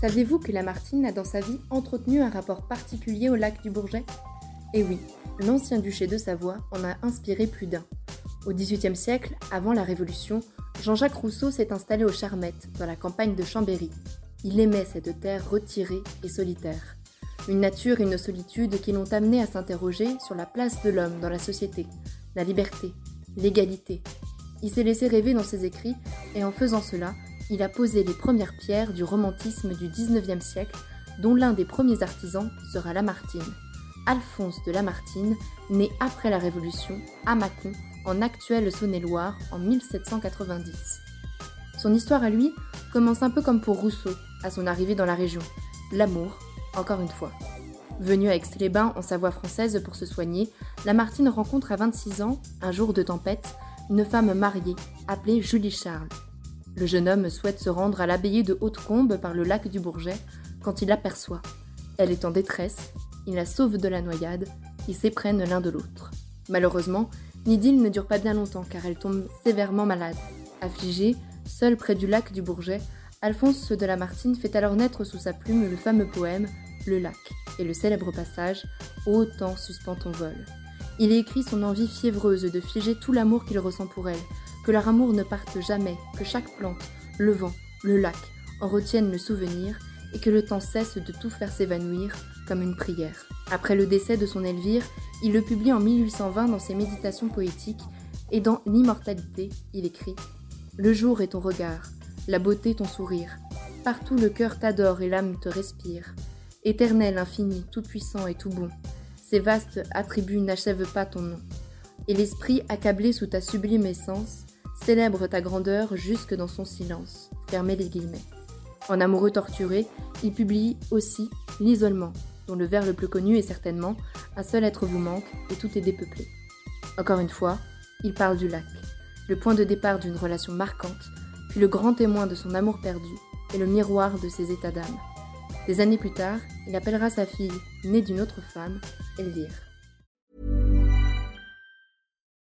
Saviez-vous que Lamartine a dans sa vie entretenu un rapport particulier au lac du Bourget? Eh oui, l'ancien duché de Savoie en a inspiré plus d'un. Au XVIIIe siècle, avant la Révolution, Jean-Jacques Rousseau s'est installé aux Charmettes, dans la campagne de Chambéry. Il aimait cette terre retirée et solitaire. Une nature et une solitude qui l'ont amené à s'interroger sur la place de l'homme dans la société, la liberté, l'égalité. Il s'est laissé rêver dans ses écrits et en faisant cela, il a posé les premières pierres du romantisme du XIXe siècle, dont l'un des premiers artisans sera Lamartine. Alphonse de Lamartine, né après la Révolution, à Mâcon, en actuelle Saône-et-Loire, en 1790. Son histoire à lui commence un peu comme pour Rousseau, à son arrivée dans la région. L'amour, encore une fois. Venu à Aix-les-Bains, en Savoie française, pour se soigner, Lamartine rencontre à 26 ans, un jour de tempête, une femme mariée, appelée Julie Charles. Le jeune homme souhaite se rendre à l'abbaye de Haute-Combe par le lac du Bourget quand il l'aperçoit. Elle est en détresse, il la sauve de la noyade, ils s'éprennent l'un de l'autre. Malheureusement, l'idylle ne dure pas bien longtemps car elle tombe sévèrement malade. Affligé, seul près du lac du Bourget, Alphonse de Lamartine fait alors naître sous sa plume le fameux poème Le lac et le célèbre passage Ô suspend ton vol. Il écrit son envie fiévreuse de figer tout l'amour qu'il ressent pour elle, que leur amour ne parte jamais, que chaque plante, le vent, le lac en retiennent le souvenir et que le temps cesse de tout faire s'évanouir comme une prière. Après le décès de son Elvire, il le publie en 1820 dans ses méditations poétiques et dans L'immortalité, il écrit Le jour est ton regard, la beauté ton sourire, partout le cœur t'adore et l'âme te respire. Éternel, infini, tout-puissant et tout bon, ces vastes attributs n'achèvent pas ton nom. Et l'esprit accablé sous ta sublime essence célèbre ta grandeur jusque dans son silence. Fermez les guillemets. En amoureux torturé, il publie aussi L'isolement, dont le vers le plus connu est certainement Un seul être vous manque et tout est dépeuplé. Encore une fois, il parle du lac, le point de départ d'une relation marquante, puis le grand témoin de son amour perdu et le miroir de ses états d'âme. Des années plus tard, il appellera sa fille, née d'une autre femme, Elvire.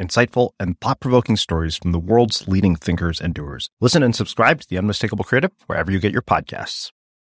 insightful, and thought provoking stories from the world's leading thinkers and doers. Listen and subscribe to The Unmistakable Creative wherever you get your podcasts.